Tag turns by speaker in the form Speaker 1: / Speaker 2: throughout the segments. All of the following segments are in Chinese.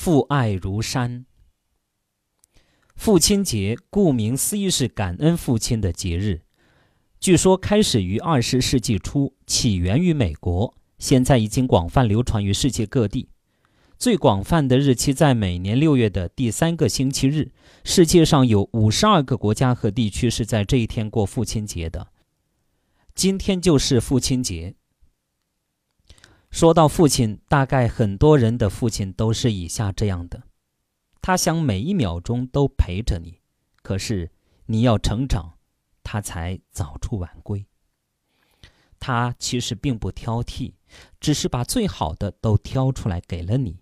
Speaker 1: 父爱如山。父亲节顾名思义是感恩父亲的节日，据说开始于二十世纪初，起源于美国，现在已经广泛流传于世界各地。最广泛的日期在每年六月的第三个星期日。世界上有五十二个国家和地区是在这一天过父亲节的。今天就是父亲节。说到父亲，大概很多人的父亲都是以下这样的：他想每一秒钟都陪着你，可是你要成长，他才早出晚归。他其实并不挑剔，只是把最好的都挑出来给了你。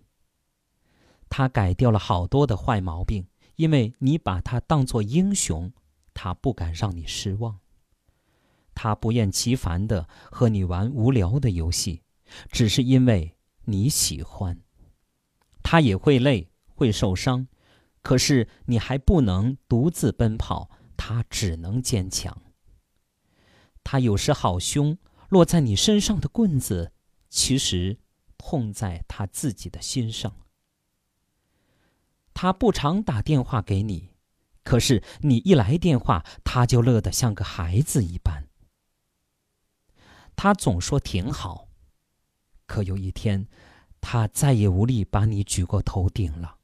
Speaker 1: 他改掉了好多的坏毛病，因为你把他当作英雄，他不敢让你失望。他不厌其烦的和你玩无聊的游戏，只是因为你喜欢。他也会累，会受伤，可是你还不能独自奔跑，他只能坚强。他有时好凶，落在你身上的棍子，其实痛在他自己的心上。他不常打电话给你，可是你一来电话，他就乐得像个孩子一般。他总说挺好，可有一天，他再也无力把你举过头顶了。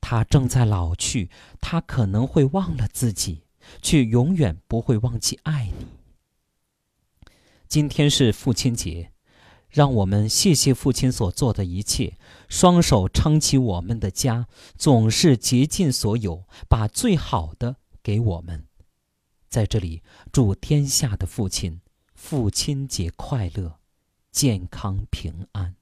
Speaker 1: 他正在老去，他可能会忘了自己，却永远不会忘记爱你。今天是父亲节。让我们谢谢父亲所做的一切，双手撑起我们的家，总是竭尽所有，把最好的给我们。在这里，祝天下的父亲父亲节快乐，健康平安。